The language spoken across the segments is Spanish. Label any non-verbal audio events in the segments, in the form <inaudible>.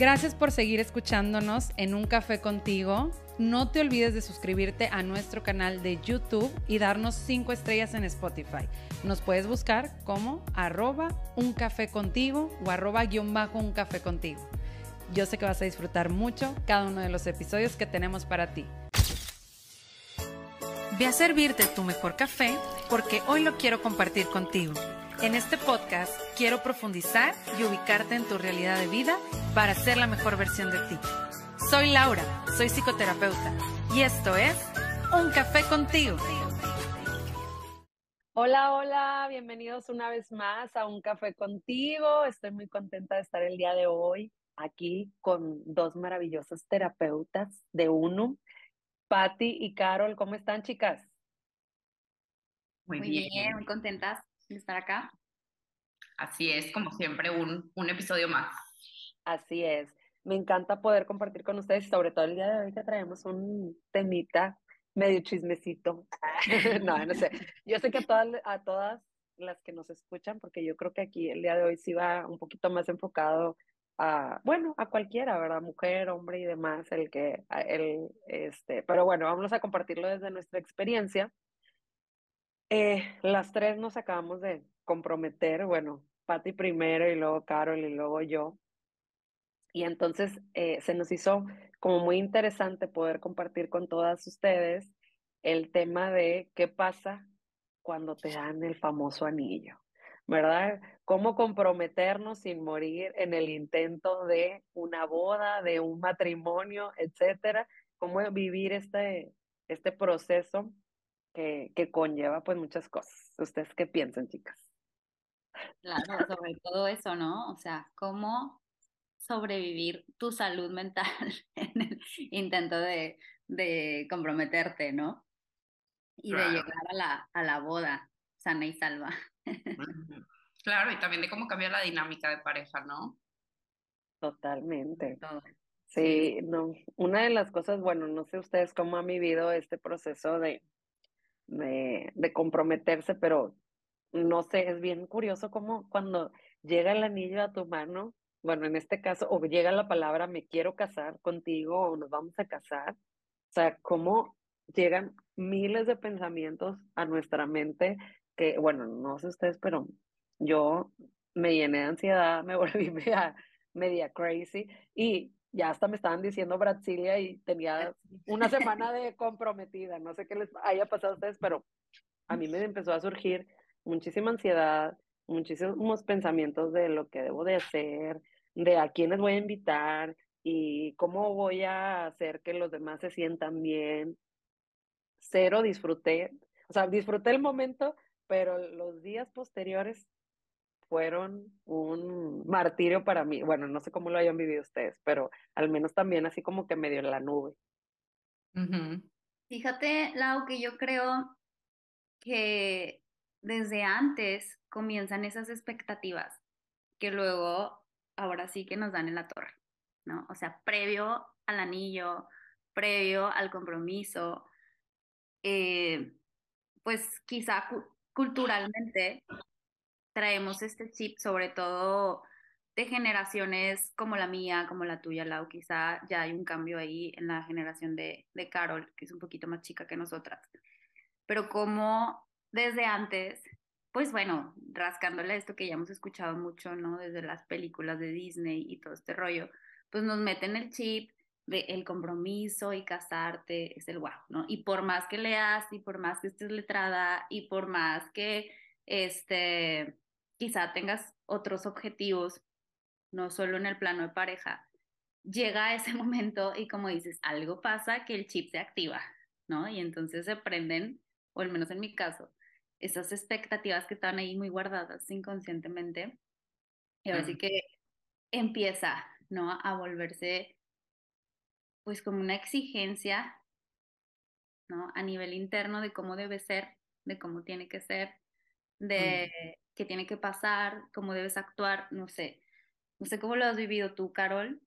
Gracias por seguir escuchándonos en Un Café contigo. No te olvides de suscribirte a nuestro canal de YouTube y darnos 5 estrellas en Spotify. Nos puedes buscar como arroba un café contigo o arroba guion bajo un café contigo. Yo sé que vas a disfrutar mucho cada uno de los episodios que tenemos para ti. Ve a servirte tu mejor café porque hoy lo quiero compartir contigo. En este podcast quiero profundizar y ubicarte en tu realidad de vida para ser la mejor versión de ti. Soy Laura, soy psicoterapeuta y esto es Un Café contigo. Hola, hola, bienvenidos una vez más a Un Café contigo. Estoy muy contenta de estar el día de hoy aquí con dos maravillosos terapeutas de UNO, Patti y Carol. ¿Cómo están, chicas? Muy, bien. muy contentas de estar acá. Así es, como siempre, un, un episodio más. Así es. Me encanta poder compartir con ustedes, sobre todo el día de hoy que traemos un temita medio chismecito. <laughs> no, no sé. Yo sé que a todas, a todas las que nos escuchan, porque yo creo que aquí el día de hoy sí va un poquito más enfocado a, bueno, a cualquiera, ¿verdad? Mujer, hombre y demás, el que, el, este, pero bueno, vamos a compartirlo desde nuestra experiencia. Eh, las tres nos acabamos de comprometer, bueno, Patti primero y luego Carol y luego yo. Y entonces eh, se nos hizo como muy interesante poder compartir con todas ustedes el tema de qué pasa cuando te dan el famoso anillo. ¿verdad? Cómo comprometernos sin morir en el intento de una boda, de un matrimonio, etcétera. Cómo vivir este, este proceso que, que conlleva pues muchas cosas. ¿Ustedes qué piensan, chicas? Claro, sobre todo eso, ¿no? O sea, cómo sobrevivir tu salud mental <laughs> en el intento de, de comprometerte, ¿no? Y de llegar a la, a la boda sana y salva. <laughs> Claro, y también de cómo cambia la dinámica de pareja, ¿no? Totalmente. Sí, no. Una de las cosas, bueno, no sé ustedes cómo han vivido este proceso de, de, de comprometerse, pero no sé, es bien curioso cómo cuando llega el anillo a tu mano, bueno, en este caso, o llega la palabra me quiero casar contigo o nos vamos a casar, o sea, cómo llegan miles de pensamientos a nuestra mente que, bueno, no sé ustedes, pero yo me llené de ansiedad, <laughs> me volví media, media crazy y ya hasta me estaban diciendo Brasilia y tenía una semana <laughs> de comprometida. No sé qué les haya pasado a ustedes, pero a mí me empezó a surgir muchísima ansiedad, muchísimos pensamientos de lo que debo de hacer, de a quiénes voy a invitar y cómo voy a hacer que los demás se sientan bien. Cero disfruté, o sea, disfruté el momento, pero los días posteriores fueron un martirio para mí. Bueno, no sé cómo lo hayan vivido ustedes, pero al menos también así como que medio en la nube. Fíjate, Lau, que yo creo que desde antes comienzan esas expectativas que luego, ahora sí que nos dan en la torre, ¿no? O sea, previo al anillo, previo al compromiso, eh, pues quizá culturalmente traemos este chip, sobre todo de generaciones como la mía, como la tuya, Lau, quizá ya hay un cambio ahí en la generación de, de Carol, que es un poquito más chica que nosotras. Pero como desde antes, pues bueno, rascándole esto que ya hemos escuchado mucho, ¿no? Desde las películas de Disney y todo este rollo, pues nos meten el chip de el compromiso y casarte es el guau, ¿no? Y por más que leas y por más que estés letrada y por más que este quizá tengas otros objetivos, no solo en el plano de pareja, llega ese <laughs> momento y como dices, algo pasa que el chip se activa, ¿no? Y entonces se prenden, o al menos en mi caso, esas expectativas que están ahí muy guardadas inconscientemente. Y ahora sí que empieza, ¿no? A volverse pues como una exigencia, ¿no? A nivel interno de cómo debe ser, de cómo tiene que ser, de qué tiene que pasar, cómo debes actuar, no sé. No sé cómo lo has vivido tú, Carol,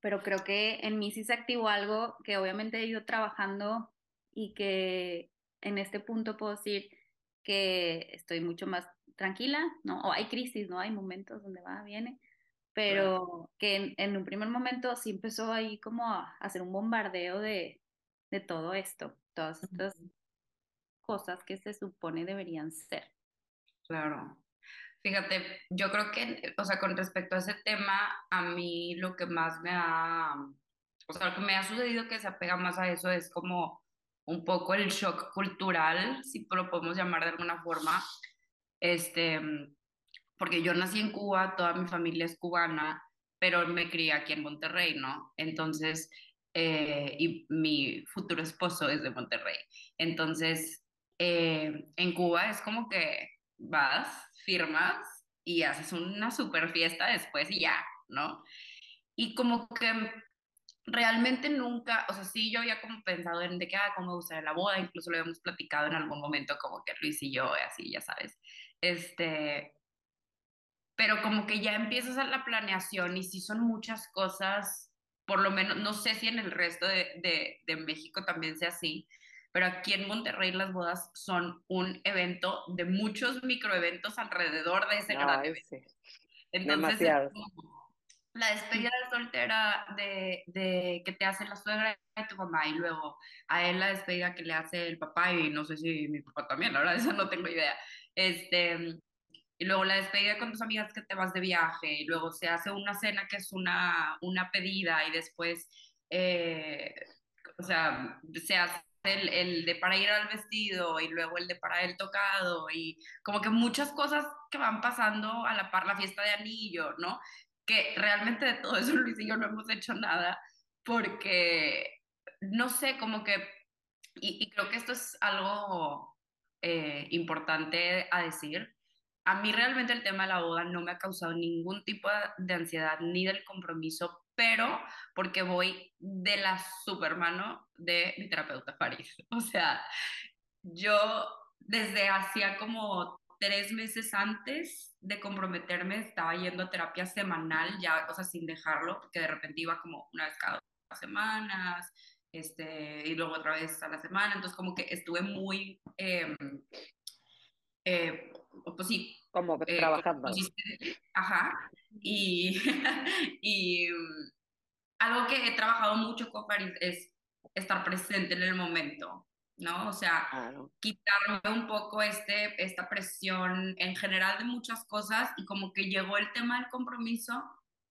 pero creo que en mí sí se activó algo que obviamente he ido trabajando y que en este punto puedo decir que estoy mucho más tranquila, ¿no? O hay crisis, ¿no? Hay momentos donde va, viene, pero que en, un primer momento sí empezó ahí como a hacer un bombardeo de, de todo esto, todas estas cosas que se supone deberían ser. Claro. Fíjate, yo creo que, o sea, con respecto a ese tema, a mí lo que más me ha, o sea, lo que me ha sucedido que se apega más a eso es como un poco el shock cultural, si lo podemos llamar de alguna forma, este, porque yo nací en Cuba, toda mi familia es cubana, pero me crié aquí en Monterrey, ¿no? Entonces, eh, y mi futuro esposo es de Monterrey. Entonces, eh, en Cuba es como que vas, firmas y haces una super fiesta después y ya, ¿no? Y como que realmente nunca, o sea, sí yo había como pensado en de que, ah, cómo me gustaría la boda, incluso lo habíamos platicado en algún momento como que Luis y yo, así, ya sabes, este, pero como que ya empiezas a la planeación y sí son muchas cosas, por lo menos, no sé si en el resto de, de, de México también sea así, pero aquí en Monterrey las bodas son un evento de muchos microeventos alrededor de ese gran evento. Entonces, la despedida de soltera de, de, que te hace la suegra de tu mamá y luego a él la despedida que le hace el papá y no sé si mi papá también, la verdad, <laughs> eso no tengo idea. Este, y luego la despedida con tus amigas que te vas de viaje y luego se hace una cena que es una, una pedida y después, eh, o sea, se hace el, el, de para ir al vestido y luego el de para el tocado y como que muchas cosas que van pasando a la par la fiesta de anillo, ¿no? Que realmente de todo eso <laughs> Luis y yo no hemos hecho nada porque, no sé, como que, y, creo que esto es algo eh, importante a decir, a mí realmente el tema de la boda no me ha causado ningún tipo de ansiedad ni del compromiso pero porque voy de la supermano de mi terapeuta Farid. <laughs> O sea, yo desde hacía como tres meses antes de comprometerme estaba yendo a terapia semanal, ya, o sea, sin dejarlo, porque de repente iba como una vez cada dos semanas, este, y luego otra vez a la semana, entonces como que estuve muy, eh, eh, pues sí. Como eh, trabajando. ajá, y, <laughs> y mm, algo que he trabajado mucho con Farid es estar presente en el momento, ¿no? O sea, quitarme un poco este, esta presión en general de muchas cosas y como que llegó el tema del compromiso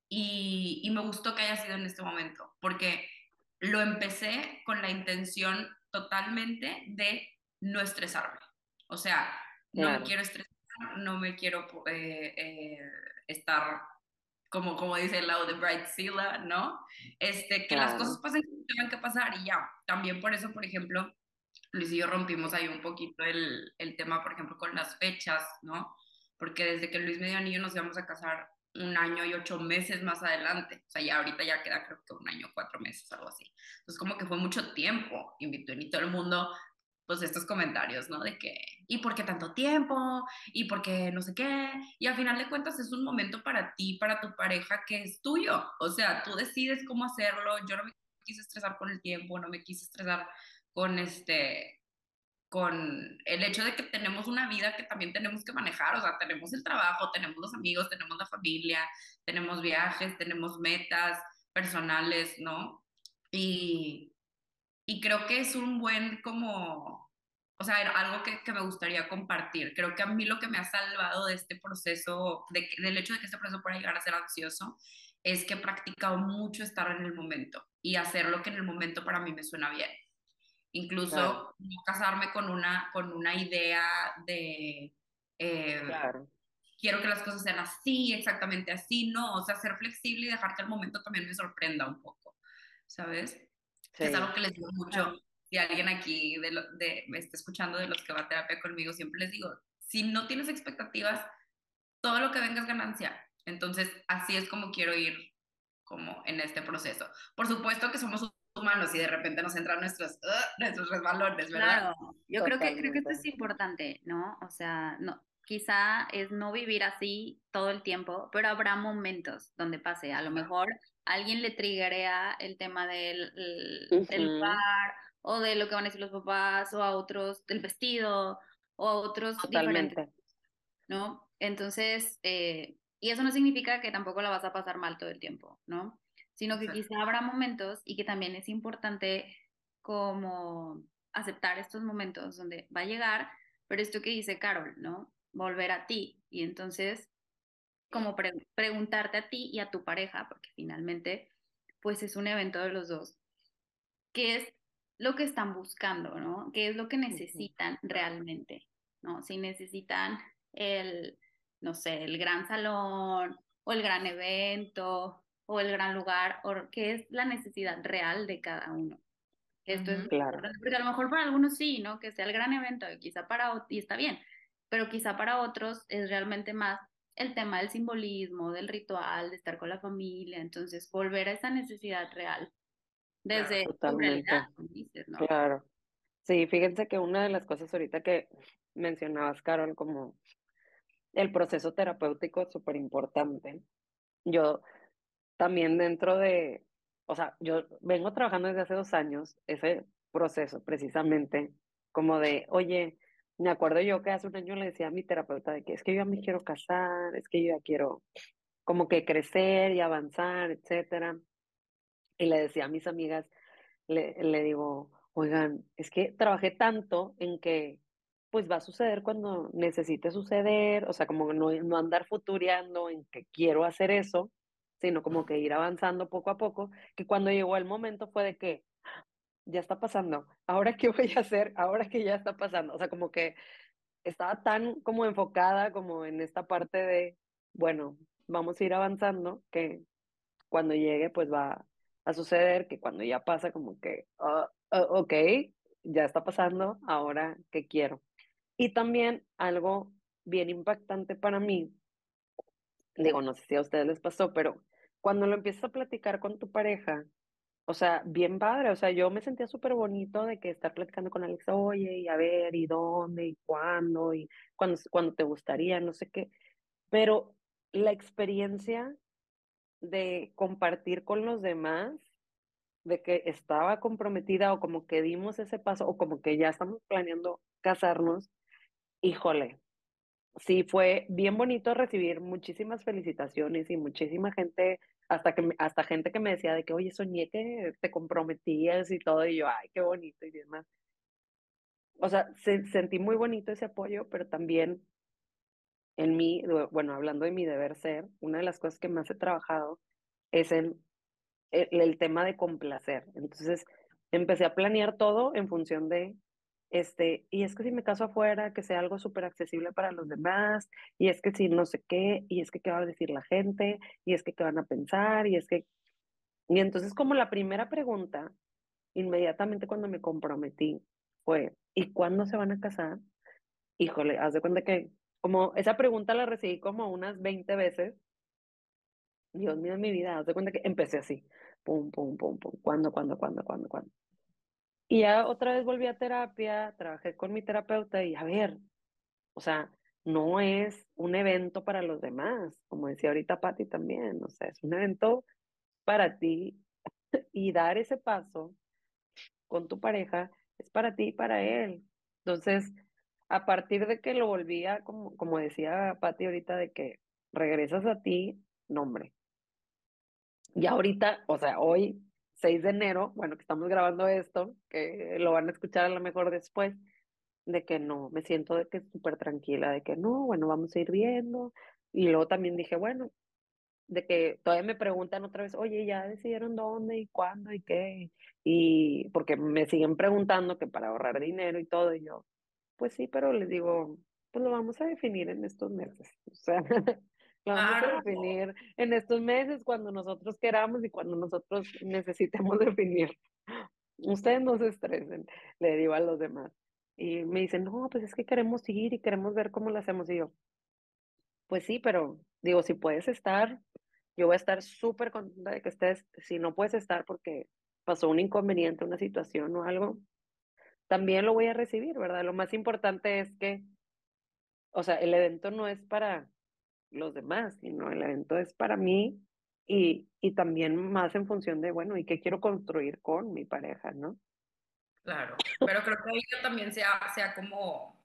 y, y me gustó que haya sido en este momento, porque lo empecé con la intención totalmente de no estresarme. O sea, no me quiero estresar, no me quiero eh, eh, estar como, como dice el lado de Bright Silla, ¿no? Este, que las cosas pasen como tengan que pasar y ya. También por eso, por ejemplo, Luis y yo rompimos ahí un poquito el, el tema, por ejemplo, con las fechas, ¿no? Porque desde que Luis me dio anillo nos íbamos a casar un año y ocho meses más adelante. O sea, ya ahorita ya queda creo que un año, cuatro meses, algo así. Entonces, como que fue mucho tiempo. Invitó y todo el mundo pues estos comentarios, ¿no? De que, ¿y por qué tanto tiempo? ¿Y por qué no sé qué? Y al final de cuentas es un momento para ti, para tu pareja, que es tuyo. O sea, tú decides cómo hacerlo. Yo no me quise estresar con el tiempo, no me quise estresar con este, con el hecho de que tenemos una vida que también tenemos que manejar, o sea, tenemos el trabajo, tenemos los amigos, tenemos la familia, tenemos viajes, tenemos metas personales, ¿no? Y, y creo que es un buen como, o sea, algo que, que, me gustaría compartir. Creo que a mí lo que me ha salvado de este proceso, de, del hecho de que este proceso pueda llegar a ser ansioso, es que he practicado mucho estar en el momento y hacer lo que en el momento para mí me suena bien. Incluso no casarme con una, con una idea de... Eh, quiero que las cosas sean así, exactamente así, no, o sea, ser flexible y dejar que el momento también me sorprenda un poco, ¿sabes? es algo que les digo mucho. Si alguien aquí de, de, me está escuchando de los que va a terapia conmigo, siempre les digo, si no tienes expectativas, todo lo que venga es ganancia. Entonces, así es como quiero ir como en este proceso. Por supuesto que somos humanos y de repente nos entran nuestros, nuestros resbalones, ¿verdad? Claro, yo creo que, creo que esto es importante, ¿no? O sea, no, quizá es no vivir así todo el tiempo, pero habrá momentos donde pase. A lo mejor alguien le triggerea el tema del, del bar o de lo que van a decir los papás o a otros del vestido o a otros Totalmente. ¿no? Entonces, eh, Y eso no significa que tampoco la vas a pasar mal todo el tiempo, ¿no? Sino que quizá habrá momentos y que también es importante como aceptar estos momentos donde va a llegar, pero esto que dice Carol, ¿no? Volver a ti. Y entonces, como preguntarte a ti y a tu pareja, porque finalmente, pues es un evento de los dos, ¿qué es lo que están buscando, ¿no? ¿Qué es lo que necesitan realmente, ¿no? Si necesitan el, no sé, el gran salón o el gran evento o el gran lugar, o qué es la necesidad real de cada uno. Esto es claro. Porque a lo mejor para algunos sí, ¿no? Que sea el gran evento, quizá para y está bien, pero quizá para otros es realmente más el tema del simbolismo, del ritual, de estar con la familia, entonces volver a esa necesidad real desde Totalmente. ¿no? Claro. Sí, fíjense que una de las cosas ahorita que mencionabas, Carol, como el proceso terapéutico es súper importante. Yo también dentro de, o sea, yo vengo trabajando desde hace dos años ese proceso precisamente, como de, oye, me acuerdo yo que hace un año le decía a mi terapeuta de que es que yo ya me quiero casar, es que yo ya quiero como que crecer y avanzar, etcétera. Y le decía a mis amigas, le, le digo, oigan, es que trabajé tanto en que pues va a suceder cuando necesite suceder, o sea, como no, no andar futuriando en que quiero hacer eso, sino como que ir avanzando poco a poco, que cuando llegó el momento fue de que ya está pasando, ahora qué voy a hacer, ahora que ya está pasando, o sea, como que estaba tan como enfocada como en esta parte de, bueno, vamos a ir avanzando, que cuando llegue pues va a suceder, que cuando ya pasa como que, ah, ah, ok, ya está pasando, ahora qué quiero. Y también algo bien impactante para mí, digo, no sé si a ustedes les pasó, pero cuando lo empiezas a platicar con tu pareja, o sea, bien padre, o sea, yo me sentía súper bonito de que estar platicando con Alex, oye, y a ver, y dónde, y cuándo, y cuándo, cuándo te gustaría, no sé qué, pero la experiencia de compartir con los demás, de que estaba comprometida o como que dimos ese paso o como que ya estamos planeando casarnos, híjole, sí fue bien bonito recibir muchísimas felicitaciones y muchísima gente, hasta que hasta gente que me decía de que, oye, soñé que te comprometías y todo, y yo, ay, qué bonito y demás. O sea, sentí muy bonito ese apoyo, pero también en mí, bueno, hablando de mi deber ser, una de las cosas que más he trabajado es en el tema de complacer. Entonces, empecé a planear todo en función de este, y es que si me caso afuera, que sea algo súper accesible para los demás, y es que si no sé qué, y es que qué va a decir la gente, y es que qué van a pensar, y es que... Y entonces como la primera pregunta, inmediatamente cuando me comprometí, fue, ¿y cuándo se van a casar? Híjole, haz de cuenta que como esa pregunta la recibí como unas 20 veces. Dios mío, mi vida, haz de cuenta que empecé así, pum, pum, pum, pum, ¿cuándo, cuándo, cuándo, cuándo, cuándo? Y ya otra vez volví a terapia, trabajé con mi terapeuta y a ver, o sea, no es un evento para los demás, como decía ahorita Patti también, o sea, es un evento para ti <laughs> y dar ese paso con tu pareja es para ti y para él. Entonces, a partir de que lo volvía, como, como decía Patti ahorita, de que regresas a ti, nombre. Y ahorita, o sea, hoy 6 de enero, bueno, que estamos grabando esto, que lo van a escuchar a lo mejor después, de que no, me siento de que súper tranquila, de que no, bueno, vamos a ir viendo. Y luego también dije, bueno, de que todavía me preguntan otra vez, oye, ya decidieron dónde y cuándo y qué. Y porque me siguen preguntando que para ahorrar dinero y todo, y yo, pues sí, pero les digo, pues lo vamos a definir en estos meses. O sea, <laughs> vamos a definir en estos meses cuando nosotros queramos y cuando nosotros necesitemos <laughs> definir. Ustedes no se estresen, le digo a los demás. Y me dicen, no, pues es que queremos seguir y queremos ver cómo lo hacemos. Y yo, pues sí, pero digo, si puedes estar, yo voy a estar súper contenta de que estés. Si no puedes estar porque pasó un inconveniente, una situación o algo, también lo voy a recibir, ¿verdad? Lo más importante es que, o sea, el evento no es para los demás, sino el evento es para mí y, y también más en función de, bueno, ¿y qué quiero construir con mi pareja, no? Claro, pero creo que ahí también sea, sea como,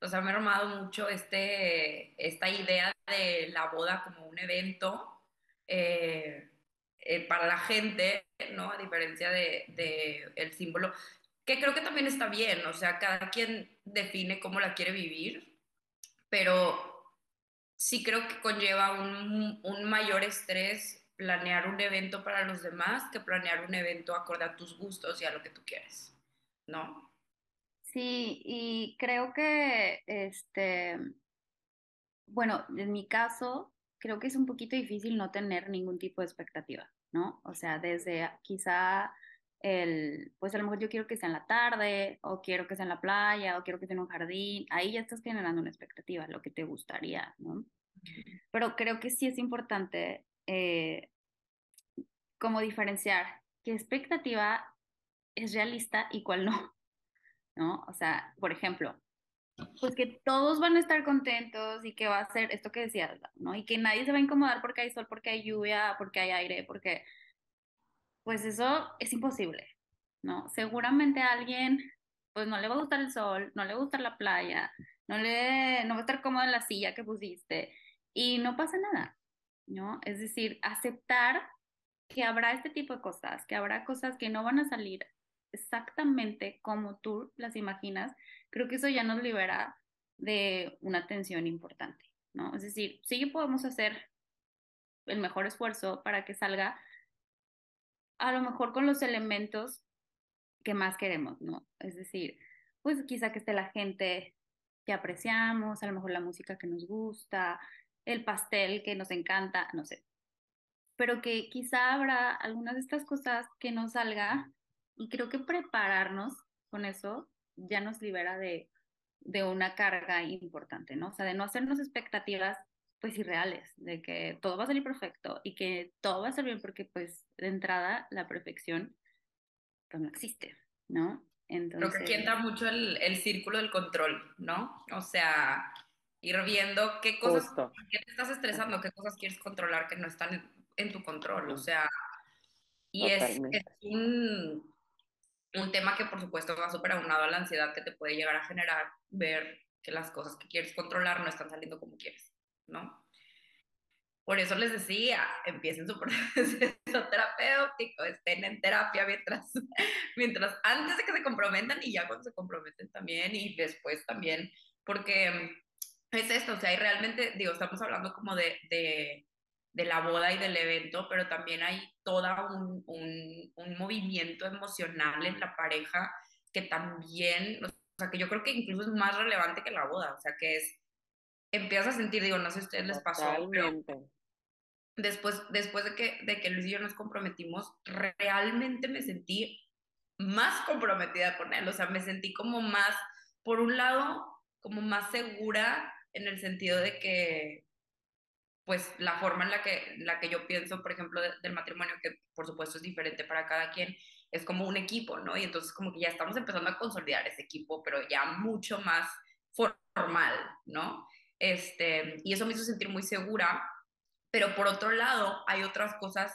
o sea, me ha armado mucho este, esta idea de la boda como un evento eh, eh, para la gente, ¿no? A diferencia de, de, el símbolo, que creo que también está bien, o sea, cada quien define cómo la quiere vivir, pero sí creo que conlleva un, un mayor estrés planear un evento para los demás que planear un evento acorde a tus gustos y a lo que tú quieres, ¿no? Sí, y creo que, este, bueno, en mi caso, creo que es un poquito difícil no tener ningún tipo de expectativa, ¿no? O sea, desde quizá el, pues a lo mejor yo quiero que sea en la tarde, o quiero que sea en la playa, o quiero que sea en un jardín, ahí ya estás generando una expectativa, lo que te gustaría, ¿no? Pero creo que sí es importante eh, como diferenciar qué expectativa es realista y cuál no, <laughs> ¿no? O sea, por ejemplo, pues que todos van a estar contentos y que va a ser esto que decías, ¿no? Y que nadie se va a incomodar porque hay sol, porque hay lluvia, porque hay aire, porque pues eso es imposible, ¿no? Seguramente a alguien pues no le va a gustar el sol, no le va a gustar la playa, no le no va a estar cómodo en la silla que pusiste y no pasa nada, ¿no? Es decir, aceptar que habrá este tipo de cosas, que habrá cosas que no van a salir exactamente como tú las imaginas, creo que eso ya nos libera de una tensión importante, ¿no? Es decir, sí podemos hacer el mejor esfuerzo para que salga a lo mejor con los elementos que más queremos, ¿no? Es decir, pues quizá que esté la gente que apreciamos, a lo mejor la música que nos gusta, el pastel que nos encanta, no sé. Pero que quizá habrá algunas de estas cosas que no salga y creo que prepararnos con eso ya nos libera de, de una carga importante, ¿no? O sea, de no hacernos expectativas pues irreales, de que todo va a salir perfecto y que todo va a salir bien porque pues de entrada la perfección pues no existe, ¿no? Entonces... Creo que aquí entra mucho el, el círculo del control, ¿no? O sea, ir viendo qué cosas, qué te estás estresando, qué cosas quieres controlar que no están en, en tu control, o sea, y es, es, un, un tema que por supuesto va súper aunado a la ansiedad que te puede llegar a generar ver que las cosas que quieres controlar no están saliendo como quieres, ¿no? Por eso les decía, empiecen su <laughs> proceso terapéutico, estén en terapia mientras, <laughs> mientras antes de que se comprometan y ya cuando se comprometen también y después también, porque es esto, o sea, y realmente, digo, estamos hablando como de, de de la boda y del evento, pero también hay todo un, un, un, movimiento emocional en la pareja que también, o sea, que yo creo que incluso es más relevante que la boda, o sea, que es, empiezas a sentir, digo, no sé si a ustedes les pasó, pero después, después de, que, de que Luis y yo nos comprometimos, realmente me sentí más comprometida con él, o sea, me sentí como más, por un lado, como más segura en el sentido de que pues la forma en la que, la que yo pienso, por ejemplo, del matrimonio, que por supuesto es diferente para cada quien, es como un equipo, ¿no? Y entonces como que ya estamos empezando a consolidar ese equipo, pero ya mucho más formal, ¿no? Este, y eso me hizo sentir muy segura, pero por otro lado hay otras cosas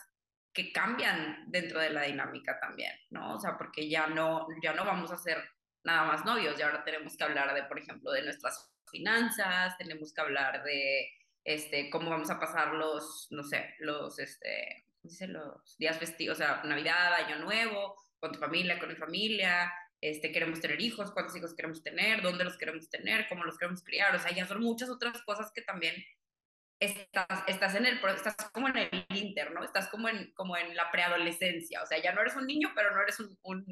que cambian dentro de la dinámica también, ¿no? O sea, porque ya no, ya no vamos a ser nada más novios, ya ahora tenemos que hablar de, por ejemplo, de nuestras finanzas, tenemos que hablar de este, cómo vamos a pasar los, no sé, los, este, los días festivos, o sea, Navidad, Año Nuevo, con tu familia, con mi familia, este, queremos tener hijos, cuántos hijos queremos tener, dónde los queremos tener, cómo los queremos criar, o sea, ya son muchas otras cosas que también estás, estás en el, estás como en el inter, ¿no? Estás como en, como en la preadolescencia, o sea, ya no eres un niño, pero no eres un, un,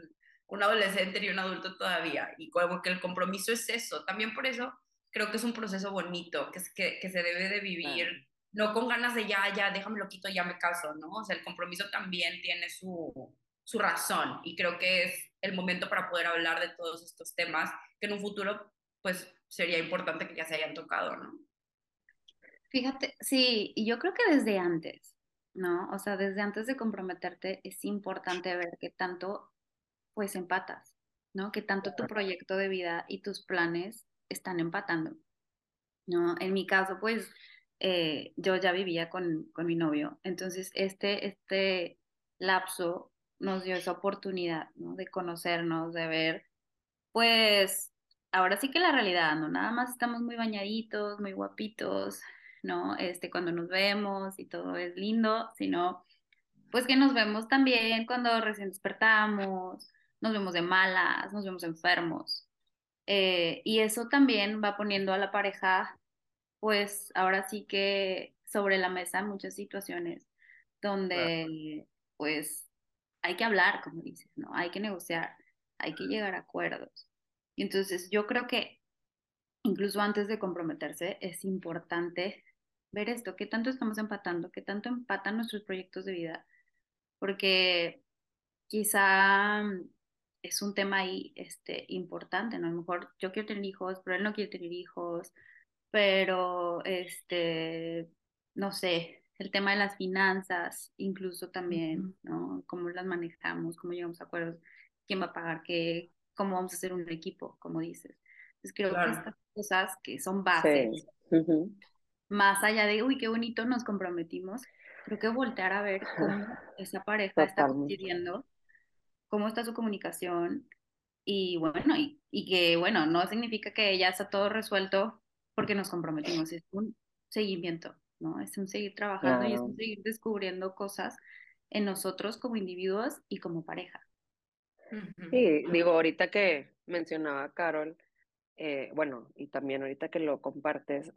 un adolescente ni un adulto todavía, y como que el compromiso es eso, también por eso creo que es un proceso bonito, que, que, que se debe de vivir, no con ganas de ya, ya, déjame lo quito, ya me caso, ¿no? O sea, el compromiso también tiene su, su razón y creo que es el momento para poder hablar de todos estos temas que en un futuro, pues, sería importante que ya se hayan tocado, ¿no? Fíjate, sí, y yo creo que desde antes, ¿no? O sea, desde antes de comprometerte es importante ver que tanto, pues, empatas, ¿no? Que tanto tu proyecto de vida y tus planes están empatando. ¿no? En mi caso, pues eh, yo ya vivía con, con, mi novio, entonces este, este lapso nos dio esa oportunidad ¿no? de conocernos, de ver, pues, ahora sí que la realidad, ¿no? Nada más estamos muy bañaditos, muy guapitos, ¿no? Este, cuando nos vemos y todo es lindo, sino pues que nos vemos también cuando recién despertamos, nos vemos de malas, nos vemos enfermos. Eh, y eso también va poniendo a la pareja, pues ahora sí que sobre la mesa muchas situaciones donde pues hay que hablar, como dices, ¿no? Hay que negociar, hay que llegar a acuerdos. Y entonces yo creo que incluso antes de comprometerse es importante ver esto, qué tanto estamos empatando, qué tanto empatan nuestros proyectos de vida, porque quizá es un tema ahí este, importante, ¿no? A lo mejor yo quiero tener hijos, pero él no quiere tener hijos, pero, este, no sé, el tema de las finanzas, incluso también, ¿no? Cómo las manejamos, cómo llegamos a acuerdos, quién va a pagar qué, cómo vamos a hacer un equipo, como dices. Entonces creo que estas cosas que son bases, más allá de, uy, qué bonito nos comprometimos, creo que voltear a ver cómo <laughs> esa pareja está decidiendo, cómo está su comunicación, y bueno, y, y, que bueno, no significa que ya está todo resuelto porque nos comprometimos, es un seguimiento, ¿no? Es un seguir trabajando y es un seguir descubriendo cosas en nosotros como individuos y como pareja. Sí, digo, ahorita que mencionaba Carol, eh, bueno, y también ahorita que lo compartes,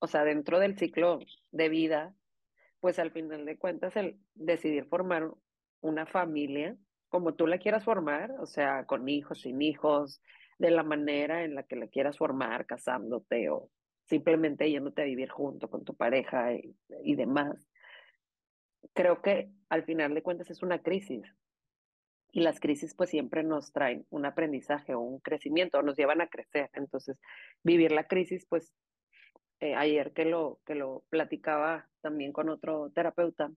o sea, dentro del ciclo de vida, pues al final de cuentas el decidir formar una familia como tú la quieras formar, o sea, con hijos, sin hijos, de la manera en la que la quieras formar, casándote o simplemente yéndote a vivir junto con tu pareja y, demás. Creo que al final de cuentas es una crisis, y las crisis pues siempre nos traen un aprendizaje o un crecimiento, o nos llevan a crecer. Entonces, vivir la crisis, pues eh, ayer que lo, que lo platicaba también con otro terapeuta,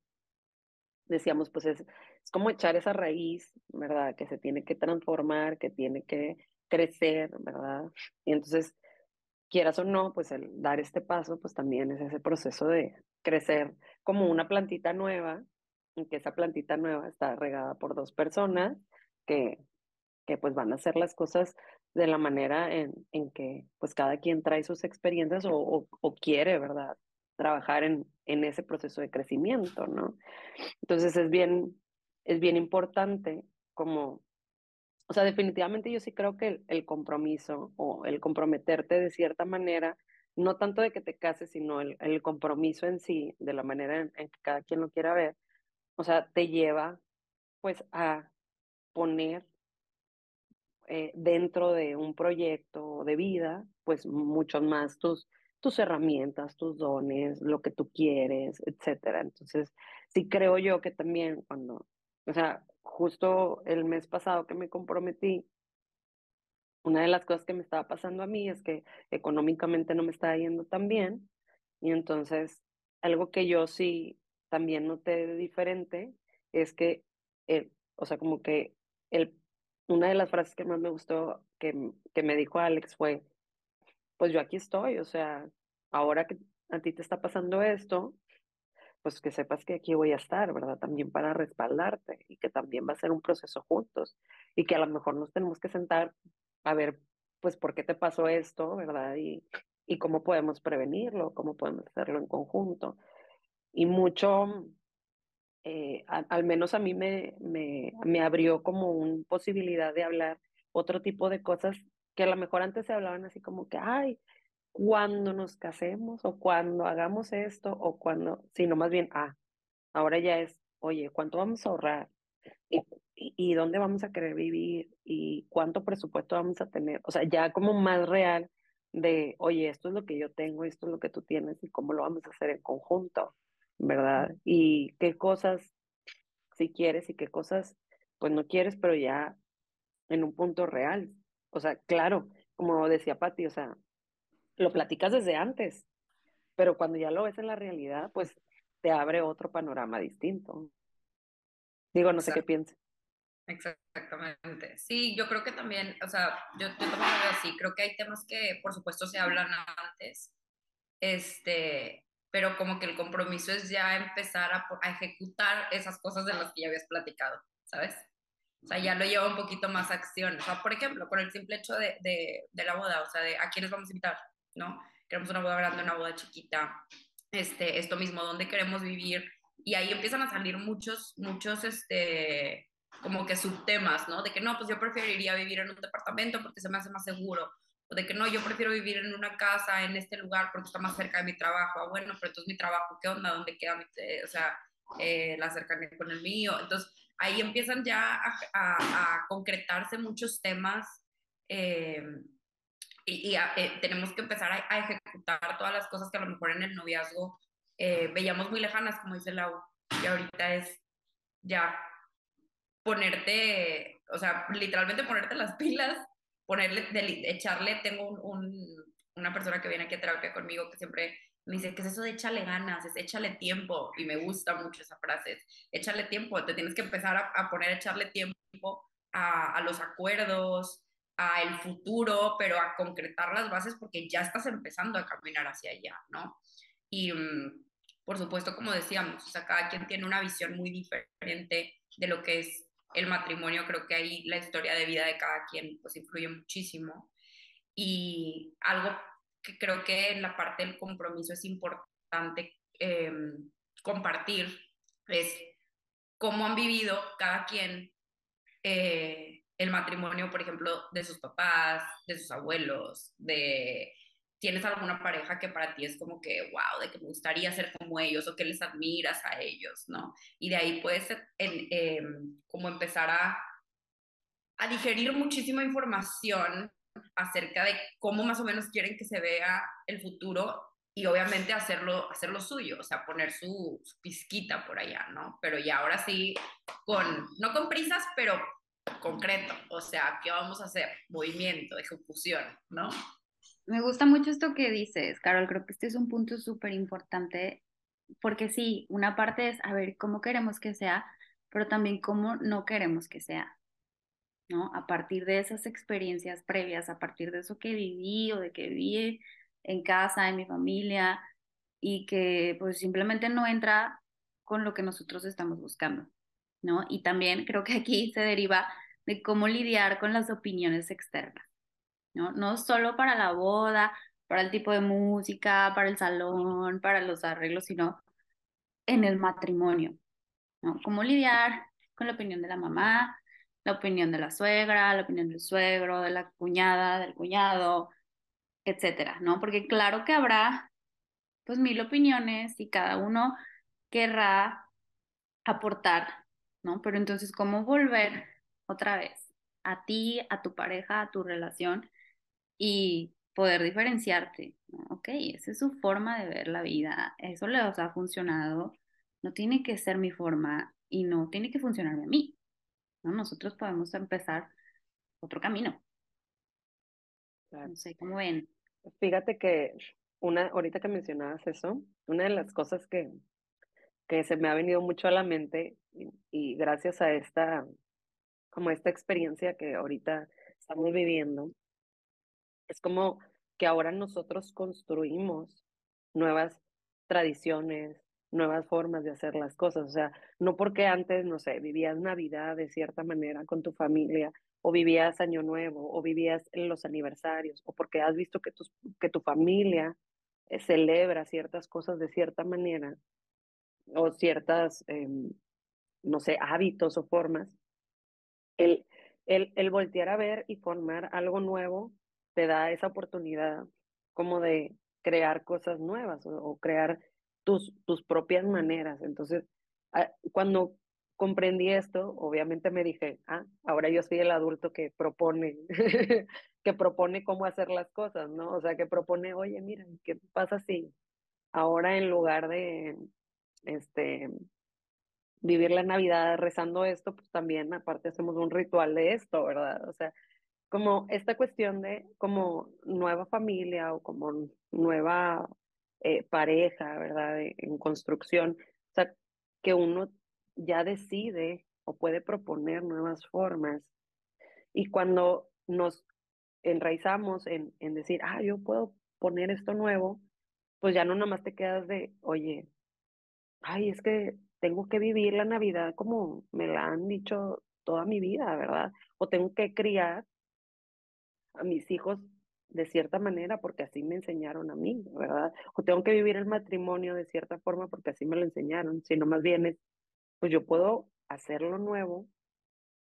decíamos, pues es, es como echar esa raíz, ¿verdad? Que se tiene que transformar, que tiene que crecer, ¿verdad? Y entonces, quieras o no, pues el dar este paso, pues también es ese proceso de crecer como una plantita nueva en que esa plantita nueva está regada por dos personas que, que pues van a hacer las cosas de la manera en, en que pues cada quien trae sus experiencias o, o, quiere, ¿verdad? Trabajar en, en ese proceso de crecimiento, ¿no? Entonces es bien, es bien importante como, o sea, definitivamente yo sí creo que el, el compromiso o el comprometerte de cierta manera, no tanto de que te cases, sino el, el compromiso en sí, de la manera en, que cada quien lo quiera ver, o sea, te lleva pues a poner eh, dentro de un proyecto de vida, pues mucho más tus, tus herramientas, tus dones, lo que tú quieres, etcétera. Entonces, sí creo yo que también cuando, o sea, justo el mes pasado que me comprometí, una de las cosas que me estaba pasando a mí es que económicamente no me estaba yendo tan bien y entonces algo que yo sí también noté diferente es que, eh, o sea, como que el, una de las frases que más me gustó que, que me dijo Alex fue, pues yo aquí estoy, o sea, ahora que a ti te está pasando esto, pues que sepas que aquí voy a estar, ¿verdad? También para respaldarte y que también va a ser un proceso juntos y que a lo mejor nos tenemos que sentar a ver, pues, por qué te pasó esto, ¿verdad? Y, y cómo podemos prevenirlo, cómo podemos hacerlo en conjunto y mucho, eh, al menos a mí me, me, me abrió como una posibilidad de hablar otro tipo de cosas que a lo mejor antes se hablaban así como que, ay, cuando nos casemos o cuando hagamos esto o cuando, sino más bien, ah, ahora ya es, oye, ¿cuánto vamos a ahorrar? ¿Y, y, dónde vamos a querer vivir? ¿Y cuánto presupuesto vamos a tener? O sea, ya como más real de, oye, esto es lo que yo tengo, esto es lo que tú tienes y cómo lo vamos a hacer en conjunto. ¿verdad? Y qué cosas si quieres y qué cosas pues no quieres, pero ya en un punto real. O sea, claro, como decía Patti, o sea, lo platicas desde antes, pero cuando ya lo ves en la realidad, pues te abre otro panorama distinto. Digo, no sé qué piensas. Exactamente. Sí, yo creo que también, o sea, yo, yo también lo veo así. Creo que hay temas que, por supuesto, se hablan antes. Este, pero como que el compromiso es ya empezar a, ejecutar esas cosas de las que ya habías platicado, ¿sabes? O sea, ya lo lleva un poquito más a acción. O sea, por ejemplo, con el simple hecho de, de, de, la boda, o sea, de a quiénes vamos a invitar, ¿no? Queremos una boda grande, una boda chiquita, este, esto mismo, dónde queremos vivir. Y ahí empiezan a salir muchos, muchos, este, como que subtemas, ¿no? De que no, pues yo preferiría vivir en un departamento porque se me hace más seguro. O de que no, yo prefiero vivir en una casa, en este lugar, porque está más cerca de mi trabajo. Ah, bueno, pero entonces mi trabajo, ¿qué onda? ¿Dónde queda mi, o sea, eh, la cercanía con el mío? Entonces, ahí empiezan ya a, a, concretarse muchos temas eh, y, eh, tenemos que empezar a, ejecutar todas las cosas que a lo mejor en el noviazgo eh, veíamos muy lejanas, como dice Lau, y ahorita es ya ponerte, o sea, literalmente ponerte las <laughs> pilas, ponerle, echarle, tengo un, una persona que viene aquí a terapia conmigo que siempre me dice, ¿qué es eso de échale ganas? Es échale tiempo. Y me gusta mucho esa frase, échale tiempo. Te tienes que empezar a, a poner, echarle tiempo a, a, los acuerdos, a el futuro, pero a concretar las bases porque ya estás empezando a caminar hacia allá, ¿no? Y mm, por supuesto, como decíamos, o sea, cada quien tiene una visión muy diferente de lo que es el matrimonio. Creo que ahí la historia de vida de cada quien pues influye muchísimo. Y algo que creo que en la parte del compromiso es importante eh, compartir es cómo han vivido cada quien eh, el matrimonio, por ejemplo, de sus papás, de sus abuelos, de tienes alguna pareja que para ti es como que, wow, de que me gustaría ser como ellos o que les admiras a ellos, ¿no? Y de ahí puedes eh, como empezar a, a digerir muchísima información acerca de cómo más o menos quieren que se vea el futuro y obviamente hacerlo, hacerlo suyo, o sea, poner su, su, pizquita por allá, ¿no? Pero ya ahora sí, con, no con prisas, pero concreto, o sea, ¿qué vamos a hacer? Movimiento, ejecución, ¿no? Me gusta mucho esto que dices, Carol, creo que este es un punto súper importante, porque sí, una parte es, a ver, cómo queremos que sea, pero también cómo no queremos que sea, ¿no? A partir de esas experiencias previas, a partir de eso que viví o de que viví en casa, en mi familia, y que pues simplemente no entra con lo que nosotros estamos buscando. ¿No? Y también creo que aquí se deriva de cómo lidiar con las opiniones externas, ¿no? No solo para la boda, para el tipo de música, para el salón, para los arreglos, sino en el matrimonio, ¿no? Cómo lidiar con la opinión de la mamá, la opinión de la suegra, la opinión del suegro, de la cuñada, del cuñado, etcétera, ¿no? Porque claro que habrá pues mil opiniones y cada uno querrá aportar ¿no? Pero entonces, ¿cómo volver otra vez a ti, a tu pareja, a tu relación y poder diferenciarte? ¿no? Ok, esa es su forma de ver la vida, eso les ha funcionado, no tiene que ser mi forma y no tiene que funcionarme a mí, ¿no? Nosotros podemos empezar otro camino. No sé, ¿cómo ven? Fíjate que una, ahorita que mencionabas eso, una de las cosas que, que se me ha venido mucho a la mente y, gracias a esta, como esta experiencia que ahorita estamos viviendo, es como que ahora nosotros construimos nuevas tradiciones, nuevas formas de hacer las cosas. O sea, no porque antes, no sé, vivías Navidad de cierta manera con tu familia, o vivías Año Nuevo, o vivías los aniversarios, o porque has visto que, tus, que tu familia eh, celebra ciertas cosas de cierta manera, o ciertas, em, no sé, hábitos o formas, el, el, el voltear a ver y formar algo nuevo te da esa oportunidad como de crear cosas nuevas o, crear tus, tus propias maneras. Entonces, ah, cuando comprendí esto, obviamente me dije, ah, ahora yo soy el adulto que propone, <laughs> que propone cómo hacer las cosas, ¿no? O sea, que propone, oye, mira, ¿qué pasa si ahora en lugar de, este, vivir la Navidad rezando esto, pues también aparte hacemos un ritual de esto, ¿verdad? O sea, como esta cuestión de como nueva familia o como nueva eh, pareja, ¿verdad? en construcción, o sea, que uno ya decide o puede proponer nuevas formas. Y cuando nos enraizamos en, en decir, ah, yo puedo poner esto nuevo, pues ya no nomás te quedas de, oye, ay, es que tengo que vivir la Navidad como me la han dicho toda mi vida, ¿verdad? O tengo que criar a mis hijos de cierta manera porque así me enseñaron a mí, ¿verdad? O tengo que vivir el matrimonio de cierta forma porque así me lo enseñaron, sino más bien es, pues yo puedo hacerlo nuevo,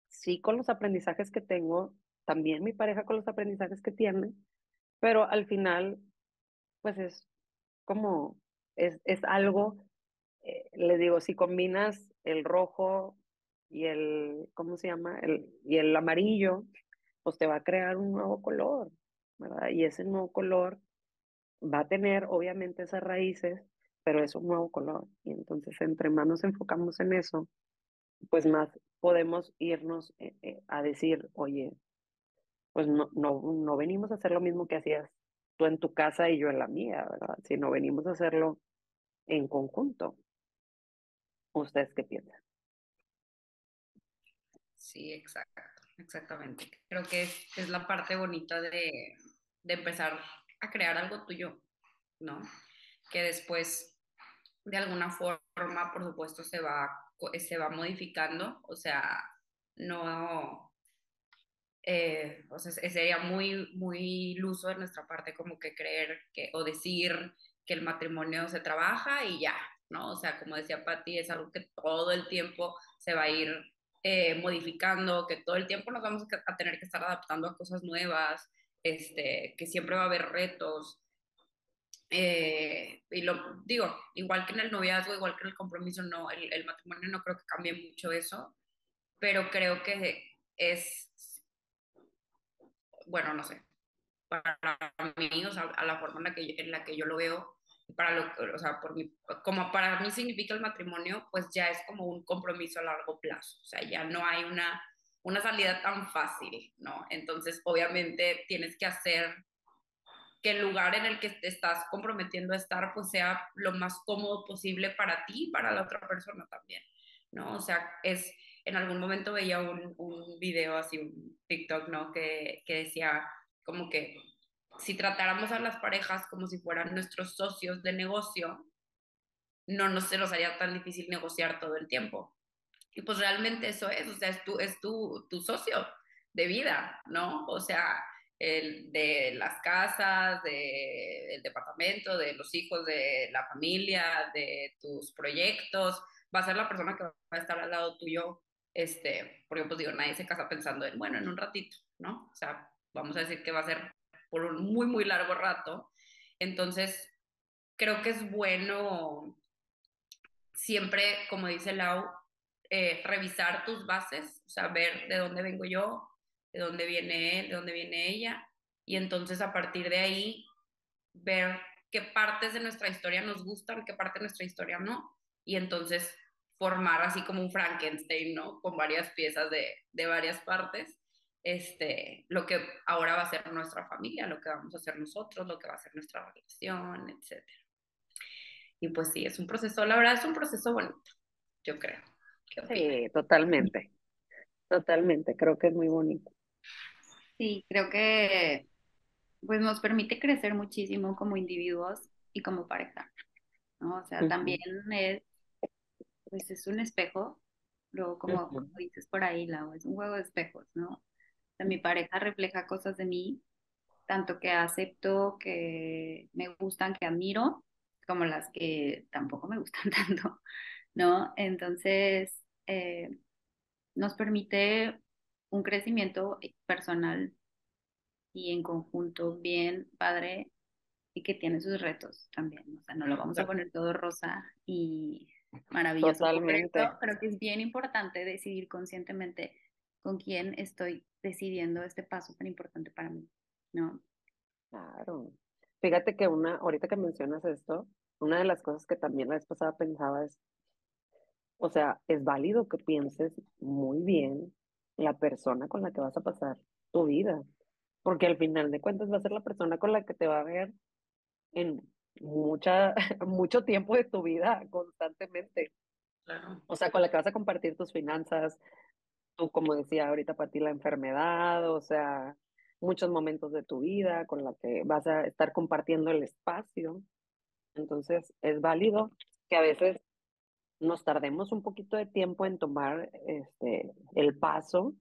sí con los aprendizajes que tengo, también mi pareja con los aprendizajes que tiene, pero al final, pues es como, es, es algo, eh, le digo, si combinas el rojo y el, ¿cómo se llama? El, y el amarillo, pues te va a crear un nuevo color, ¿verdad? Y ese nuevo color va a tener obviamente esas raíces, pero es un nuevo color. Y entonces entre más nos enfocamos en eso, pues más podemos irnos eh, eh, a decir, oye, pues no, no, no venimos a hacer lo mismo que hacías tú en tu casa y yo en la mía, ¿verdad? Sino venimos a hacerlo en conjunto. ¿Ustedes qué piensan? Sí, exacto, exactamente. Creo que es, es la parte bonita de, de empezar a crear algo tuyo, ¿no? Que después, de alguna forma, por supuesto, se va, se va modificando, o sea, no, eh, o sea, sería muy, muy iluso de nuestra parte como que creer que, o decir que el matrimonio se trabaja y ya, ¿no? O sea, como decía Patti, es algo que todo el tiempo se va a ir eh, modificando, que todo el tiempo nos vamos a tener que estar adaptando a cosas nuevas, este, que siempre va a haber retos. Eh, y lo digo, igual que en el noviazgo, igual que en el compromiso, no, el, el matrimonio no creo que cambie mucho eso, pero creo que es, bueno, no sé, para mí, o sea, a la forma en la que, en la que yo lo veo, para lo, o sea, por mi, como para mí significa el matrimonio, pues ya es como un compromiso a largo plazo, o sea, ya no hay una una salida tan fácil, ¿no? Entonces, obviamente, tienes que hacer que el lugar en el que te estás comprometiendo a estar, pues sea lo más cómodo posible para ti y para la otra persona también, ¿no? O sea, es, en algún momento veía un, un video así, un TikTok, ¿no? Que, que decía como que si tratáramos a las parejas como si fueran nuestros socios de negocio, no nos se nos haría tan difícil negociar todo el tiempo. Y pues realmente eso es, o sea, es tu, es tu, tu socio de vida, ¿no? O sea, el de las casas, del el departamento, de los hijos, de la familia, de tus proyectos, va a ser la persona que va a estar al lado tuyo, este, porque pues digo, nadie se casa pensando en, bueno, en un ratito, ¿no? O sea, vamos a decir que va a ser por un muy, muy largo rato. Entonces, creo que es bueno siempre, como dice Lau, eh, revisar tus bases, o sea, de dónde vengo yo, de dónde viene él, de dónde viene ella, y entonces a partir de ahí ver qué partes de nuestra historia nos gustan, qué parte de nuestra historia no, y entonces formar así como un Frankenstein, ¿no? Con varias piezas de varias partes, este, lo que ahora va a ser nuestra familia, lo que vamos a hacer nosotros, lo que va a ser nuestra relación, etc. Y pues sí, es un proceso, la verdad es un proceso bonito, yo creo. Sí, totalmente. Totalmente, creo que es muy bonito. Sí, creo que pues nos permite crecer muchísimo como individuos y como pareja, ¿no? O sea, también es, pues es un espejo, luego como, como dices por ahí, Lau, es un juego de espejos, ¿no? Sea, mi pareja refleja cosas de mí, tanto que acepto, que me gustan, que admiro, como las que tampoco me gustan <laughs> tanto, ¿no? Entonces, eh, nos permite un crecimiento personal y en conjunto bien padre y que tiene sus retos también. O sea, no lo vamos a poner todo rosa y maravilloso. Totalmente. Creo que es bien importante decidir conscientemente con quién estoy decidiendo este paso tan importante para mí, ¿no? Claro. Fíjate que una, ahorita que mencionas esto, una de las cosas que también la vez pasada pensaba es, o sea, es válido que pienses muy bien la persona con la que vas a pasar tu vida, porque al final de cuentas va a ser la persona con la que te va a ver en mucha, <laughs> mucho tiempo de tu vida constantemente. Claro. O sea, con la que vas a compartir tus finanzas, tú, como decía ahorita para ti, la enfermedad, o sea, muchos momentos de tu vida con la que vas a estar compartiendo el espacio. Entonces, es válido que a veces nos tardemos un poquito de tiempo en tomar este, el paso,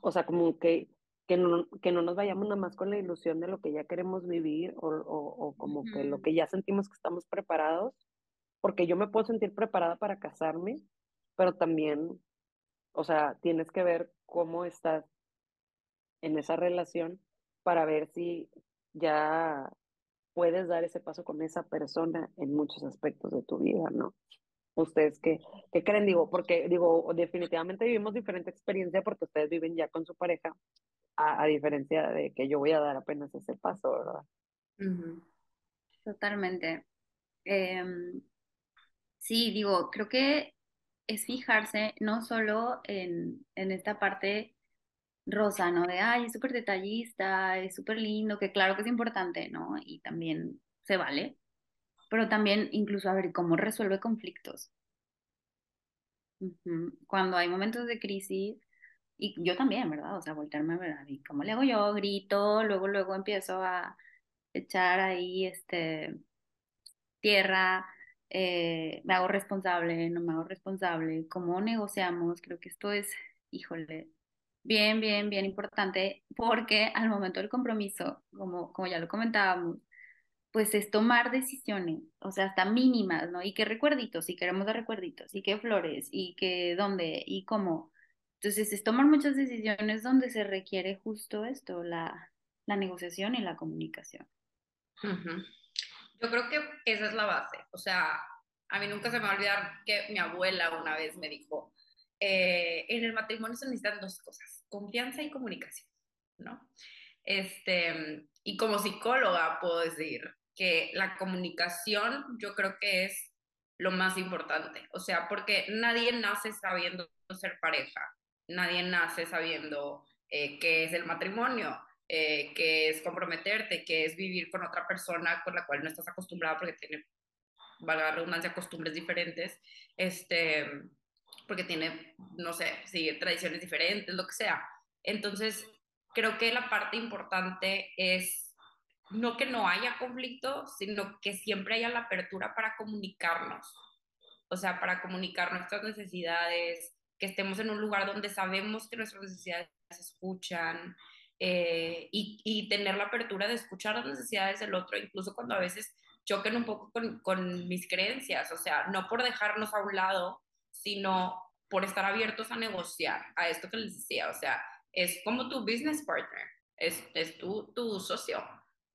o sea, como que, que, no, que no nos vayamos nada más con la ilusión de lo que ya queremos vivir o, o, como que lo que ya sentimos que estamos preparados, porque yo me puedo sentir preparada para casarme, pero también, o sea, tienes que ver cómo estás en esa relación para ver si ya puedes dar ese paso con esa persona en muchos aspectos de tu vida, ¿no? ¿Ustedes qué, qué creen? Digo, porque digo, definitivamente vivimos diferente experiencia porque ustedes viven ya con su pareja, a, diferencia de que yo voy a dar apenas ese paso, ¿verdad? Totalmente. Em, sí, digo, creo que es fijarse no solo en, en esta parte rosa, ¿no? De, ay, es súper detallista, es súper lindo, que claro que es importante, ¿no? Y también se vale, pero también incluso a ver cómo resuelve conflictos. Cuando hay momentos de crisis, y yo también, ¿verdad? O sea, voltearme a ver, ¿y cómo le hago yo? Grito, luego, luego empiezo a echar ahí, este, tierra, eh, me hago responsable, no me hago responsable, cómo negociamos, creo que esto es, híjole, bien, bien, bien importante, porque al momento del compromiso, como, como ya lo comentábamos, pues es tomar decisiones, o sea, hasta mínimas, ¿no? Y qué recuerditos, y queremos dar recuerditos, y qué flores, y qué dónde, y cómo. Entonces, es tomar muchas decisiones donde se requiere justo esto, la, la negociación y la comunicación. Yo creo que esa es la base. O sea, a mí nunca se me va a olvidar que mi abuela una vez me dijo, eh, en el matrimonio se necesitan dos cosas, confianza y comunicación, ¿no? Este, y como psicóloga puedo decir que la comunicación yo creo que es lo más importante, o sea, porque nadie nace sabiendo ser pareja, nadie nace sabiendo eh, qué es el matrimonio, eh, qué es comprometerte, qué es vivir con otra persona con la cual no estás acostumbrado porque tiene, valga la redundancia, costumbres diferentes, este, porque tiene, no sé, sigue tradiciones diferentes, lo que sea. Entonces, creo que la parte importante es no que no haya conflicto, sino que siempre haya la apertura para comunicarnos. O sea, para comunicar nuestras necesidades, que estemos en un lugar donde sabemos que nuestras necesidades se escuchan eh, y, y, tener la apertura de escuchar las necesidades del otro, incluso cuando a veces choquen un poco con, con mis creencias. O sea, no por dejarnos a un lado, sino por estar abiertos a negociar, a esto que les decía. O sea, es como tu business partner, es, es tu, tu socio,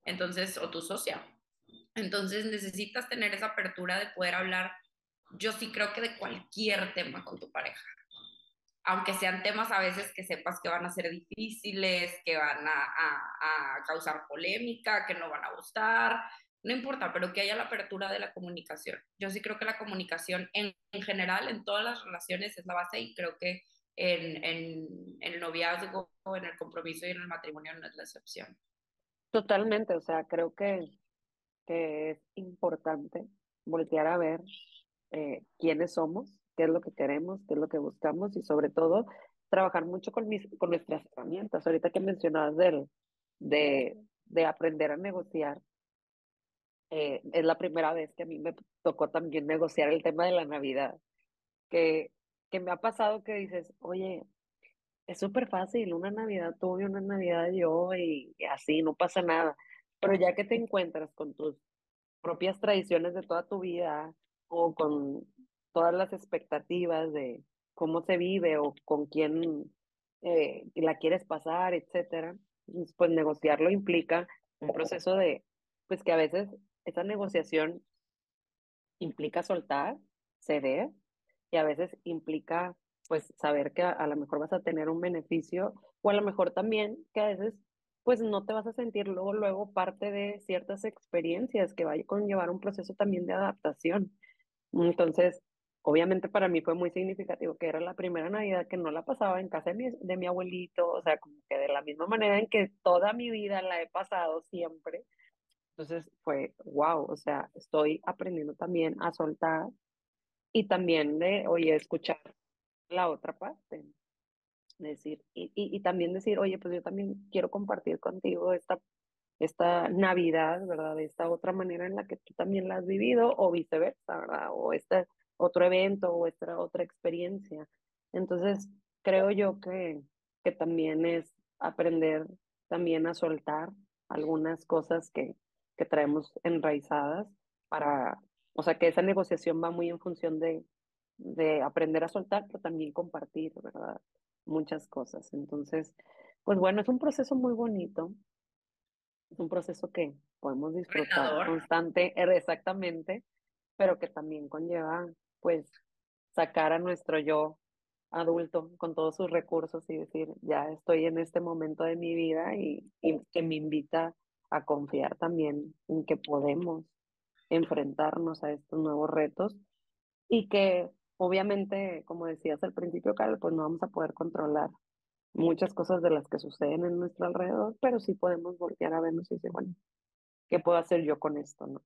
entonces, o tu socia. Entonces necesitas tener esa apertura de poder hablar, yo sí creo que de cualquier tema con tu pareja. Aunque sean temas a veces que sepas que van a ser difíciles, que van a, causar polémica, que no van a gustar, no importa, pero que haya la apertura de la comunicación. Yo sí creo que la comunicación en, en general, en todas las relaciones, es la base y creo que en, en, el noviazgo, en el compromiso y en el matrimonio no es la excepción. Totalmente, o sea, creo que, que es importante voltear a ver eh, quiénes somos, qué es lo que queremos, qué es lo que buscamos y sobre todo trabajar mucho con, mis, con nuestras herramientas. Ahorita que mencionabas del, de, de aprender a negociar, eh, es la primera vez que a mí me tocó también negociar el tema de la Navidad, que que me ha pasado que dices, oye, es súper fácil, una Navidad tú y una Navidad yo y, así, no pasa nada. Pero ya que te encuentras con tus propias tradiciones de toda tu vida o con todas las expectativas de cómo se vive o con quién eh, la quieres pasar, etcétera, pues, pues negociarlo implica un proceso de, pues que a veces esa negociación implica soltar, ceder, y a veces implica pues saber que a, lo mejor vas a tener un beneficio o a lo mejor también que a veces pues no te vas a sentir luego, luego parte de ciertas experiencias que va a conllevar un proceso también de adaptación. Entonces, obviamente para mí fue muy significativo que era la primera Navidad que no la pasaba en casa de mi, de mi abuelito, o sea, como que de la misma manera en que toda mi vida la he pasado siempre. Entonces fue, wow, o sea, estoy aprendiendo también a soltar y también de, oye, escuchar la otra parte. Decir, y, y, también decir, oye, pues yo también quiero compartir contigo esta, esta Navidad, ¿verdad? De esta otra manera en la que tú también la has vivido, o viceversa, ¿verdad? O esta, otro evento o otra, otra experiencia. Entonces, creo yo que, que también es aprender también a soltar algunas cosas que, que traemos enraizadas para, o sea, que esa negociación va muy en función de, de aprender a soltar, pero también compartir, ¿verdad? Muchas cosas. Entonces, pues bueno, es un proceso muy bonito. Es un proceso que podemos disfrutar constante, er, exactamente, pero que también conlleva, pues, sacar a nuestro yo adulto con todos sus recursos y decir, ya estoy en este momento de mi vida y, y que me invita a confiar también en que podemos enfrentarnos a estos nuevos retos y que obviamente, como decías al principio, Carlos, pues no vamos a poder controlar muchas cosas de las que suceden en nuestro alrededor, pero sí podemos voltear a vernos y decir, bueno, ¿qué puedo hacer yo con esto? No,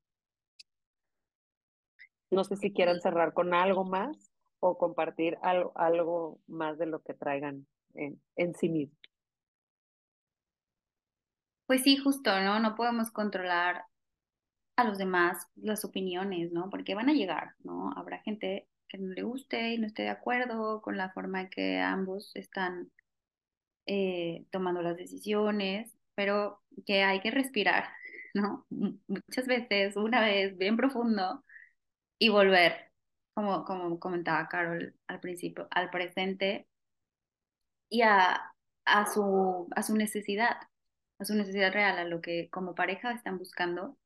no sé si quieran cerrar con algo más o compartir algo, algo más de lo que traigan en, sí mismos. Pues sí, justo, ¿no? No podemos controlar a los demás las opiniones, ¿no? Porque van a llegar, ¿no? Habrá gente que no le guste y no esté de acuerdo con la forma en que ambos están eh, tomando las decisiones, pero que hay que respirar, <laughs> ¿no? Muchas veces, una vez, bien profundo, y volver, como, como comentaba Carol al principio, al presente y a, a, su, a su necesidad, a su necesidad real, a lo que como pareja están buscando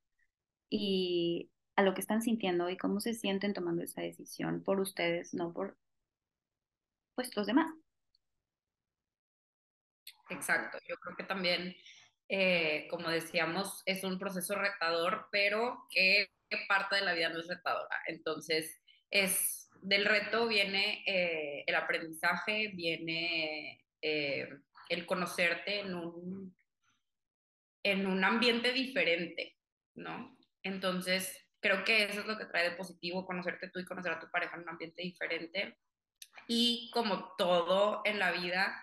y a lo que están sintiendo y cómo se sienten tomando esa decisión por ustedes, no por pues los demás. Exacto, yo creo que también, eh, como decíamos, es un proceso retador, pero que parte de la vida no es retadora. Entonces, es del reto viene eh, el aprendizaje, viene eh, el conocerte en un, en un ambiente diferente, ¿no? Entonces, creo que eso es lo que trae de positivo, conocerte tú y conocer a tu pareja en un ambiente diferente. Y como todo en la vida,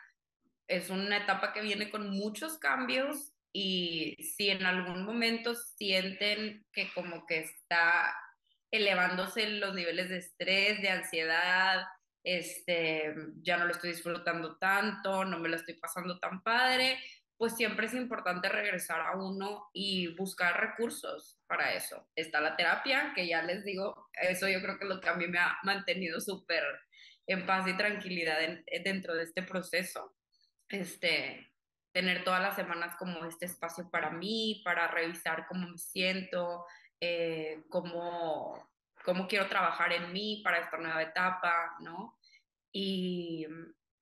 es una etapa que viene con muchos cambios y si en algún momento sienten que como que está elevándose los niveles de estrés, de ansiedad, este, ya no lo estoy disfrutando tanto, no me lo estoy pasando tan padre, pues siempre es importante regresar a uno y buscar recursos para eso. Está la terapia, que ya les digo, eso yo creo que lo que a mí me ha mantenido súper en paz y tranquilidad dentro de este proceso. Este, tener todas las semanas como este espacio para mí, para revisar cómo me siento, eh, cómo, cómo quiero trabajar en mí para esta nueva etapa, ¿no? Y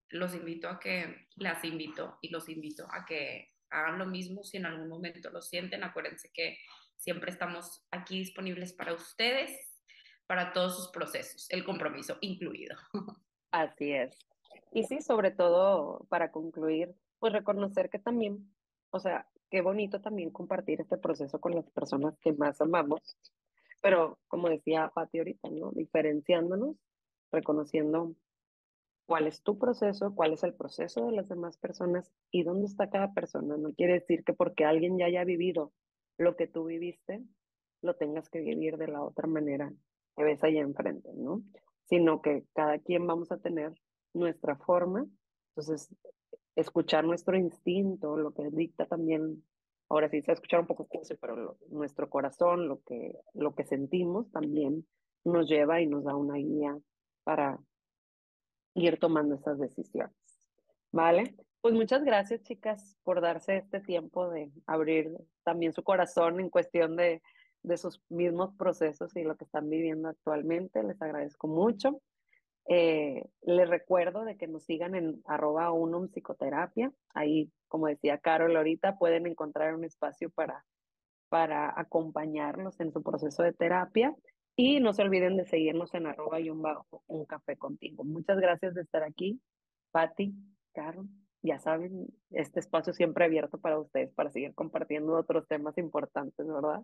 los invito a que, las invito y los invito a que hagan lo mismo si en algún momento lo sienten. Acuérdense que siempre estamos aquí disponibles para ustedes, para todos sus procesos, el compromiso incluido. <laughs> Así es. Y sí, sobre todo para concluir, pues reconocer que también, o sea, qué bonito también compartir este proceso con las personas que más amamos, pero como decía Pati ahorita, ¿no? Diferenciándonos, reconociendo cuál es tu proceso, cuál es el proceso de las demás personas y dónde está cada persona. No quiere decir que porque alguien ya haya vivido lo que tú viviste, lo tengas que vivir de la otra manera que ves allá enfrente, ¿no? Sino que cada quien vamos a tener nuestra forma. Entonces, escuchar nuestro instinto, lo que dicta también, ahora sí se escuchar un poco cursi, pero nuestro corazón, lo que, lo que sentimos también nos lleva y nos da una guía para ir tomando esas decisiones. ¿Vale? Pues muchas gracias, chicas, por darse este tiempo de abrir también su corazón en cuestión de, de sus mismos procesos y lo que están viviendo actualmente. Les agradezco mucho. Eh, les recuerdo de que nos sigan en arroba unum psicoterapia. Ahí, como decía Carol ahorita, pueden encontrar un espacio para, para acompañarlos en su proceso de terapia. Y no se olviden de seguirnos en arroba un bajo un café contigo. Muchas gracias de estar aquí. Patti, Carol, ya saben, este espacio siempre abierto para ustedes para seguir compartiendo otros temas importantes, ¿verdad?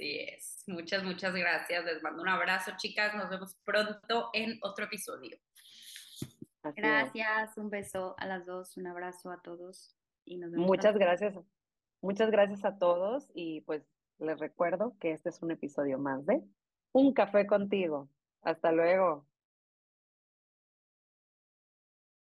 Así es. Muchas, muchas gracias. Les mando un abrazo, chicas. Nos vemos pronto en otro episodio. gracias, un beso a las dos, un abrazo a todos y nos vemos. Muchas gracias. Muchas gracias a todos y pues les recuerdo que este es un episodio más de Un café contigo. Hasta luego.